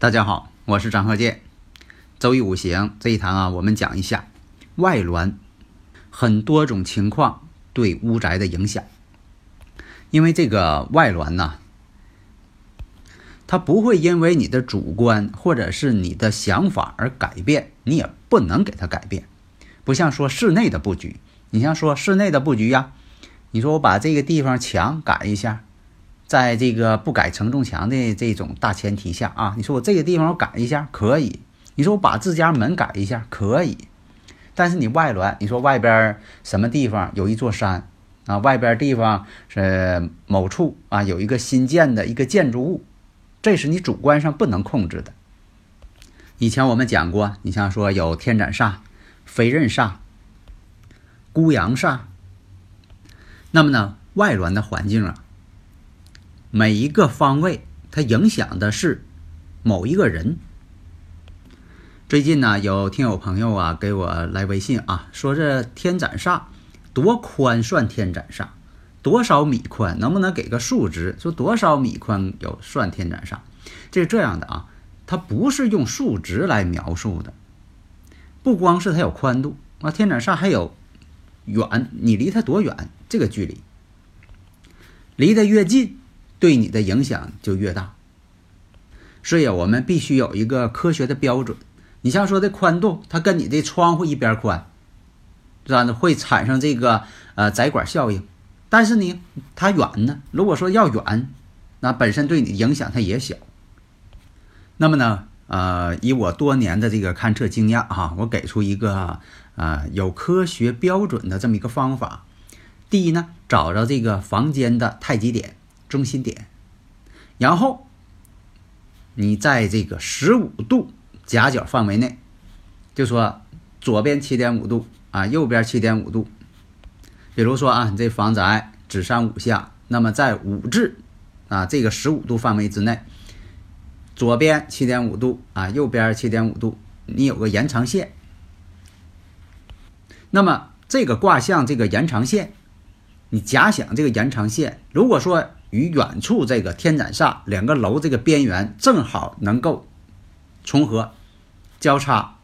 大家好，我是张鹤剑。周易五行这一堂啊，我们讲一下外峦很多种情况对屋宅的影响。因为这个外峦呐，它不会因为你的主观或者是你的想法而改变，你也不能给它改变。不像说室内的布局，你像说室内的布局呀，你说我把这个地方墙改一下。在这个不改承重墙的这种大前提下啊，你说我这个地方我改一下可以，你说我把自家门改一下可以，但是你外峦，你说外边什么地方有一座山啊，外边地方是某处啊有一个新建的一个建筑物，这是你主观上不能控制的。以前我们讲过，你像说有天斩煞、飞刃煞、孤阳煞，那么呢外峦的环境啊。每一个方位，它影响的是某一个人。最近呢，有听友朋友啊给我来微信啊，说这天斩煞多宽算天斩煞，多少米宽？能不能给个数值？说多少米宽有算天斩煞？这是这样的啊，它不是用数值来描述的。不光是它有宽度啊，天斩煞还有远，你离它多远？这个距离离得越近。对你的影响就越大，所以啊，我们必须有一个科学的标准。你像说的宽度，它跟你的窗户一边宽，是吧？会产生这个呃窄管效应。但是呢，它远呢，如果说要远，那本身对你影响它也小。那么呢，呃，以我多年的这个勘测经验哈，我给出一个啊有科学标准的这么一个方法。第一呢，找着这个房间的太极点。中心点，然后你在这个十五度夹角范围内，就说左边七点五度啊，右边七点五度。比如说啊，你这房宅子山午向，那么在五至啊这个十五度范围之内，左边七点五度啊，右边七点五度，你有个延长线。那么这个卦象这个延长线，你假想这个延长线，如果说。与远处这个天斩煞两个楼这个边缘正好能够重合、交叉、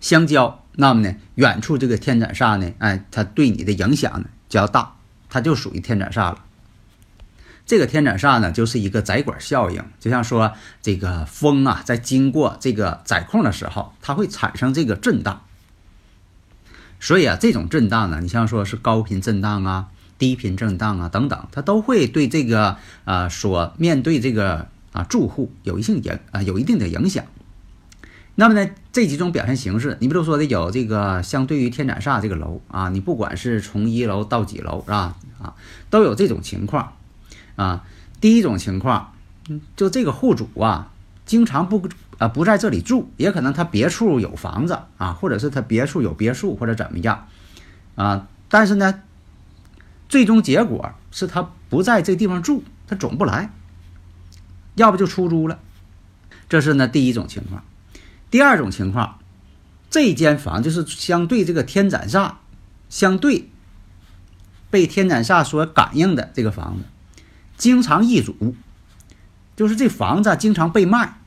相交，那么呢，远处这个天斩煞呢，哎，它对你的影响呢就要大，它就属于天斩煞了。这个天斩煞呢，就是一个窄管效应，就像说这个风啊，在经过这个窄空的时候，它会产生这个震荡。所以啊，这种震荡呢，你像说是高频震荡啊。低频震荡啊，等等，它都会对这个啊所面对这个啊住户有一定影啊有一定的影响。那么呢，这几种表现形式，你比如说的有这个相对于天斩煞这个楼啊，你不管是从一楼到几楼是吧啊，都有这种情况啊。第一种情况，就这个户主啊，经常不啊不在这里住，也可能他别处有房子啊，或者是他别处有别墅或者怎么样啊，但是呢。最终结果是他不在这地方住，他总不来，要不就出租了。这是呢第一种情况。第二种情况，这间房就是相对这个天斩煞，相对被天斩煞所感应的这个房子，经常易主，就是这房子经常被卖，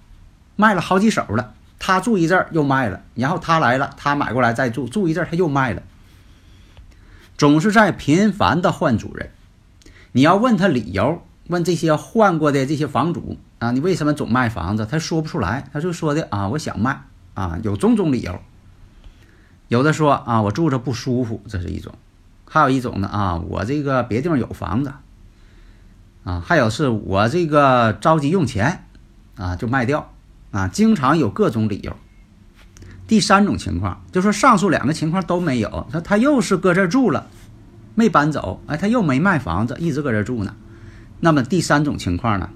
卖了好几手了。他住一阵儿又卖了，然后他来了，他买过来再住，住一阵儿他又卖了。总是在频繁的换主人，你要问他理由，问这些换过的这些房主啊，你为什么总卖房子？他说不出来，他就说的啊，我想卖啊，有种种理由。有的说啊，我住着不舒服，这是一种；还有一种呢啊，我这个别地方有房子啊，还有是我这个着急用钱啊，就卖掉啊，经常有各种理由。第三种情况，就说上述两个情况都没有，他他又是搁这住了，没搬走，哎，他又没卖房子，一直搁这住呢。那么第三种情况呢，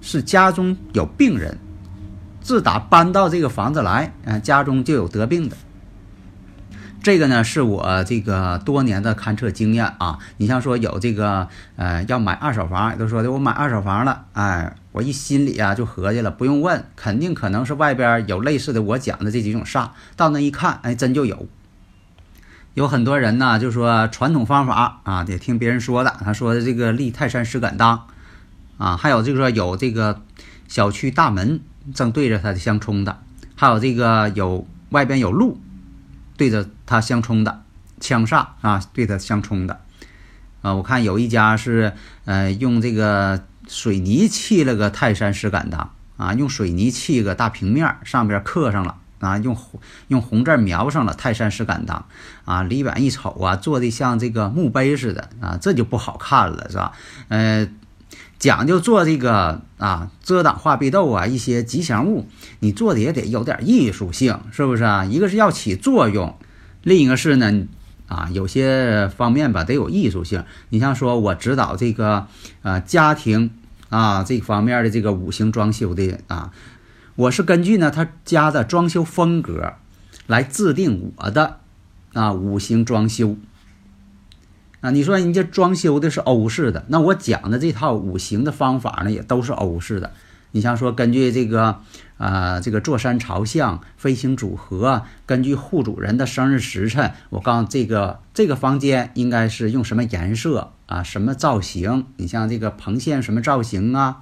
是家中有病人，自打搬到这个房子来，啊，家中就有得病的。这个呢，是我这个多年的勘测经验啊。你像说有这个呃要买二手房，都说的我买二手房了，哎，我一心里啊就合计了，不用问，肯定可能是外边有类似的我讲的这几种煞。到那一看，哎，真就有。有很多人呢就说传统方法啊，得听别人说的。他说的这个立泰山石敢当啊，还有就是说有这个小区大门正对着它相冲的，还有这个有外边有路。对着它相冲的枪煞啊，对它相冲的啊，我看有一家是呃用这个水泥砌了个泰山石敢当啊，用水泥砌个大平面，上边刻上了啊，用用红字描上了泰山石敢当啊，里边一瞅啊，做的像这个墓碑似的啊，这就不好看了是吧？呃。讲究做这个啊，遮挡化壁斗啊，一些吉祥物，你做的也得有点艺术性，是不是啊？一个是要起作用，另一个是呢，啊，有些方面吧得有艺术性。你像说我指导这个啊家庭啊这方面的这个五行装修的啊，我是根据呢他家的装修风格来制定我的啊五行装修。啊，你说人家装修的是欧式的，那我讲的这套五行的方法呢，也都是欧式的。你像说根据这个，啊，这个坐山朝向、飞行组合，根据户主人的生日时辰，我告诉这个这个房间应该是用什么颜色啊，什么造型？你像这个棚线什么造型啊？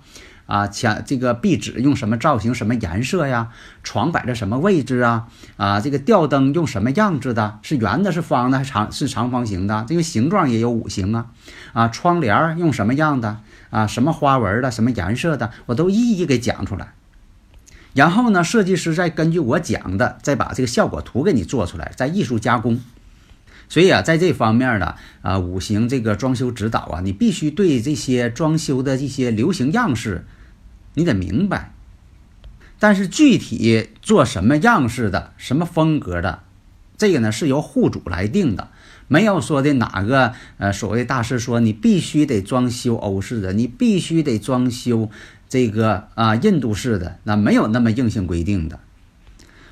啊，墙这个壁纸用什么造型、什么颜色呀？床摆在什么位置啊？啊，这个吊灯用什么样子的？是圆的、是方的、还长是长方形的？这个形状也有五行啊！啊，窗帘用什么样的？啊，什么花纹的？什么颜色的？我都一一给讲出来。然后呢，设计师再根据我讲的，再把这个效果图给你做出来，再艺术加工。所以啊，在这方面呢啊，五行这个装修指导啊，你必须对这些装修的这些流行样式。你得明白，但是具体做什么样式的、什么风格的，这个呢是由户主来定的，没有说的哪个呃所谓大师说你必须得装修欧式的，你必须得装修这个啊印度式的，那没有那么硬性规定的。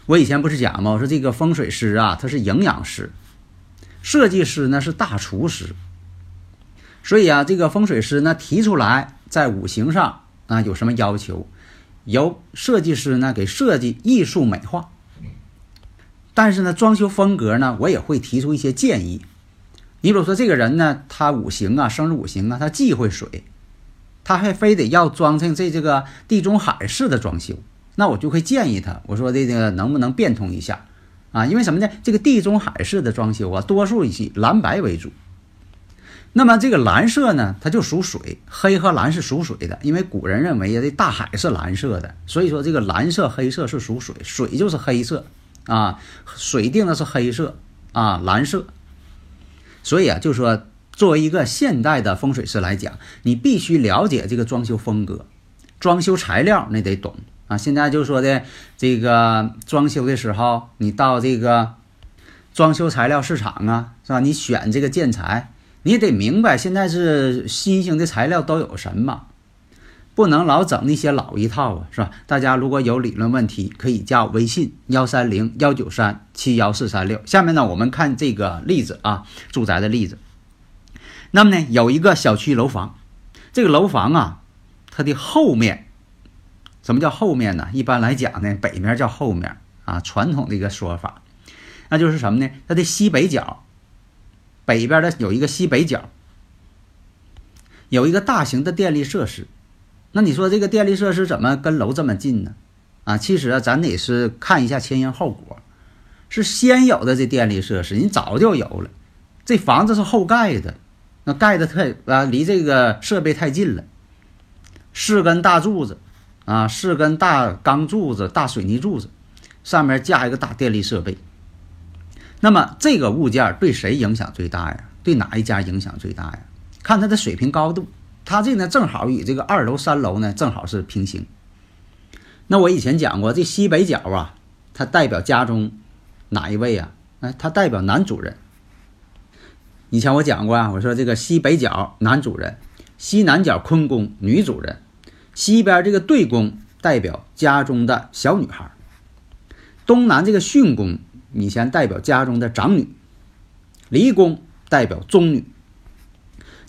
我以前不是讲吗？我说这个风水师啊，他是营养师，设计师呢是大厨师，所以啊，这个风水师呢提出来在五行上。啊，有什么要求？由设计师呢给设计艺术美化。但是呢，装修风格呢，我也会提出一些建议。你比如说，这个人呢，他五行啊，生日五行啊，他忌讳水，他还非得要装成这这个地中海式的装修，那我就会建议他，我说这个能不能变通一下啊？因为什么呢？这个地中海式的装修啊，多数以蓝白为主。那么这个蓝色呢，它就属水，黑和蓝是属水的，因为古人认为呀，这大海是蓝色的，所以说这个蓝色、黑色是属水，水就是黑色啊，水定的是黑色啊，蓝色。所以啊，就说作为一个现代的风水师来讲，你必须了解这个装修风格，装修材料那得懂啊。现在就说的这个装修的时候，你到这个装修材料市场啊，是吧？你选这个建材。你得明白，现在是新型的材料都有什么，不能老整那些老一套啊，是吧？大家如果有理论问题，可以加微信幺三零幺九三七幺四三六。下面呢，我们看这个例子啊，住宅的例子。那么呢，有一个小区楼房，这个楼房啊，它的后面，什么叫后面呢？一般来讲呢，北面叫后面啊，传统的一个说法，那就是什么呢？它的西北角。北边的有一个西北角，有一个大型的电力设施。那你说这个电力设施怎么跟楼这么近呢？啊，其实啊，咱得是看一下前因后果。是先有的这电力设施，你早就有了。这房子是后盖的，那盖的太啊，离这个设备太近了。四根大柱子，啊，四根大钢柱子、大水泥柱子，上面架一个大电力设备。那么这个物件对谁影响最大呀？对哪一家影响最大呀？看它的水平高度，它这呢正好与这个二楼、三楼呢正好是平行。那我以前讲过，这西北角啊，它代表家中哪一位啊？哎，它代表男主人。以前我讲过啊，我说这个西北角男主人，西南角坤宫女主人，西边这个对宫代表家中的小女孩，东南这个巽宫以前代表家中的长女，离宫代表中女，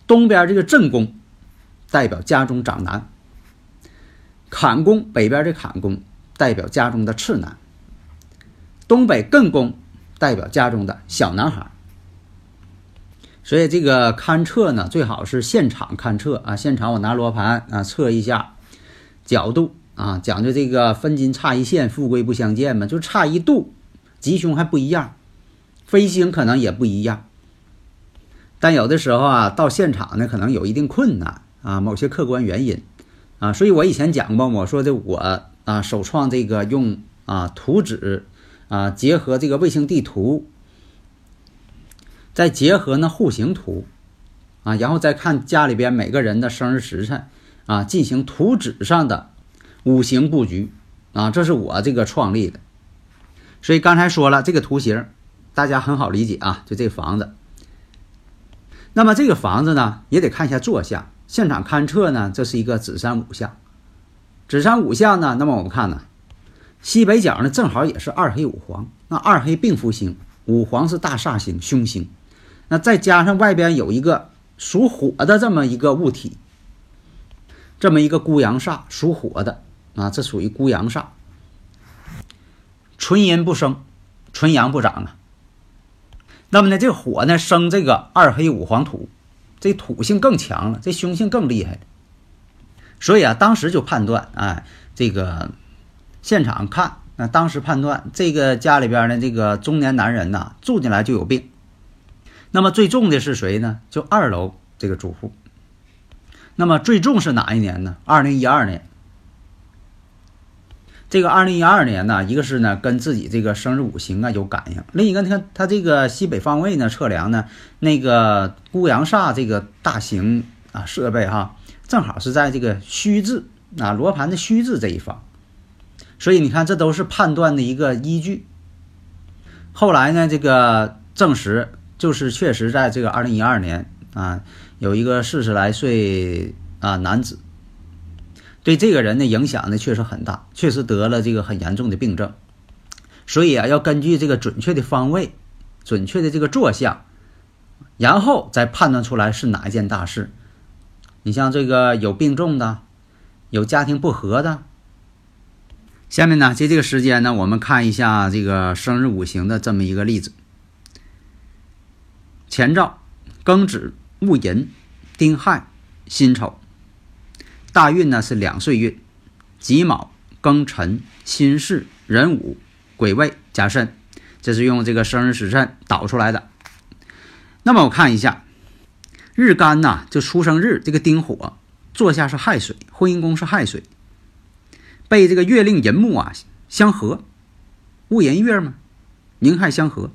东边这个正宫代表家中长男，坎宫北边这坎宫代表家中的次男，东北艮宫代表家中的小男孩。所以这个勘测呢，最好是现场勘测啊，现场我拿罗盘啊测一下角度啊，讲究这个分金差一线，富贵不相见嘛，就差一度，吉凶还不一样，飞星可能也不一样。但有的时候啊，到现场呢，可能有一定困难啊，某些客观原因啊，所以我以前讲过，我说的我啊首创这个用啊图纸啊结合这个卫星地图。再结合呢户型图，啊，然后再看家里边每个人的生日时辰，啊，进行图纸上的五行布局，啊，这是我这个创立的。所以刚才说了这个图形，大家很好理解啊，就这房子。那么这个房子呢，也得看一下坐向。现场勘测呢，这是一个子山五向。子山五向呢，那么我们看呢，西北角呢正好也是二黑五黄，那二黑并福星，五黄是大煞星、凶星。那再加上外边有一个属火的这么一个物体，这么一个孤阳煞，属火的啊，这属于孤阳煞，纯阴不生，纯阳不长啊。那么呢，这火呢生这个二黑五黄土，这土性更强了，这凶性更厉害。所以啊，当时就判断，哎，这个现场看，那当时判断这个家里边的这个中年男人呐，住进来就有病。那么最重的是谁呢？就二楼这个住户。那么最重是哪一年呢？二零一二年。这个二零一二年呢，一个是呢跟自己这个生日五行啊有感应，另一个你看他这个西北方位呢测量呢，那个孤阳煞这个大型啊设备哈，正好是在这个虚字啊罗盘的虚字这一方，所以你看这都是判断的一个依据。后来呢，这个证实。就是确实在这个二零一二年啊，有一个四十来岁啊男子，对这个人的影响呢确实很大，确实得了这个很严重的病症，所以啊要根据这个准确的方位、准确的这个坐向，然后再判断出来是哪一件大事。你像这个有病重的，有家庭不和的。下面呢，借这个时间呢，我们看一下这个生日五行的这么一个例子。前兆：庚子、戊寅、丁亥、辛丑。大运呢是两岁运：己卯、庚辰、辛巳、壬午、癸未、甲申。这是用这个生日时辰导出来的。那么我看一下，日干呐，就出生日这个丁火，坐下是亥水，婚姻宫是亥水，被这个月令寅木啊相合，戊寅月嘛，宁亥相合。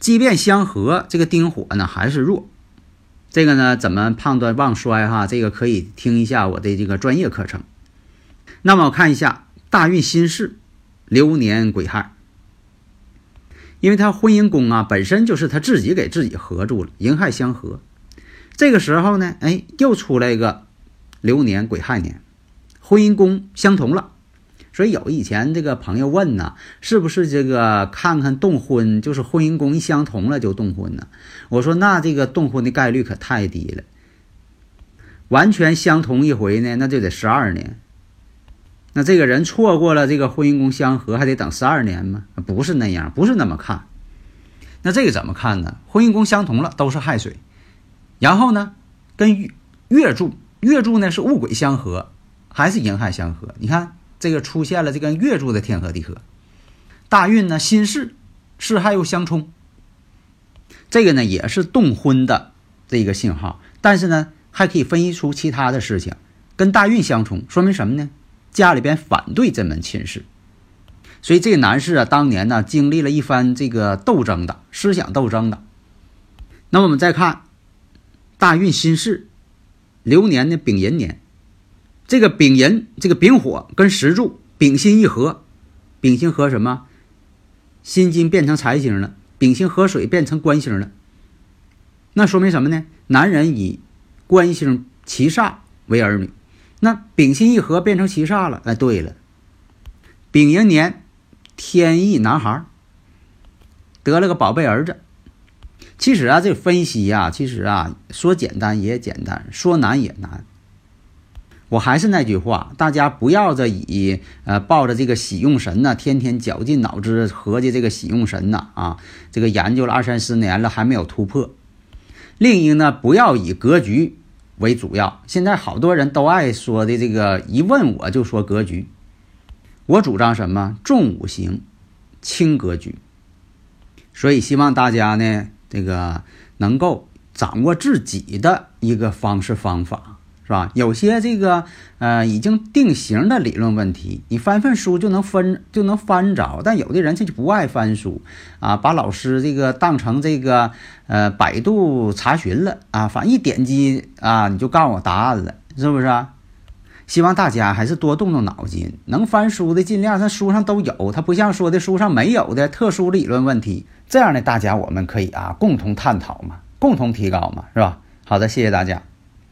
即便相合，这个丁火呢还是弱。这个呢怎么判断旺衰哈？这个可以听一下我的这个专业课程。那么我看一下大运辛巳，流年癸亥，因为他婚姻宫啊本身就是他自己给自己合住了，寅亥相合。这个时候呢，哎，又出来一个流年癸亥年，婚姻宫相同了。所以有以前这个朋友问呢，是不是这个看看动婚，就是婚姻宫一相同了就动婚呢？我说那这个动婚的概率可太低了，完全相同一回呢，那就得十二年。那这个人错过了这个婚姻宫相合，还得等十二年吗？不是那样，不是那么看。那这个怎么看呢？婚姻宫相同了，都是亥水，然后呢，跟月月柱月柱呢是戊癸相合，还是寅亥相合？你看。这个出现了这个月柱的天合地合，大运呢辛巳，巳亥又相冲，这个呢也是动婚的这个信号，但是呢还可以分析出其他的事情，跟大运相冲，说明什么呢？家里边反对这门亲事，所以这个男士啊，当年呢经历了一番这个斗争的思想斗争的。那么我们再看大运新事，流年的丙寅年。这个丙寅，这个丙火跟石柱丙辛一合，丙辛合什么？辛金变成财星了，丙辛合水变成官星了。那说明什么呢？男人以官星七煞为儿女，那丙辛一合变成七煞了。哎，对了，丙寅年天意男孩得了个宝贝儿子。其实啊，这分析呀，其实啊，说简单也简单，说难也难。我还是那句话，大家不要着以呃抱着这个喜用神呢，天天绞尽脑汁合计这个喜用神呢啊，这个研究了二三十年了还没有突破。另一个呢，不要以格局为主要。现在好多人都爱说的这个，一问我就说格局。我主张什么？重五行，轻格局。所以希望大家呢。这个能够掌握自己的一个方式方法，是吧？有些这个呃已经定型的理论问题，你翻翻书就能分就能翻着。但有的人他就不爱翻书啊，把老师这个当成这个呃百度查询了啊，反正一点击啊你就告诉我答案了，是不是？希望大家还是多动动脑筋，能翻书的尽量，那书上都有，它不像说的书上没有的特殊理论问题。这样的大家我们可以啊共同探讨嘛，共同提高嘛，是吧？好的，谢谢大家。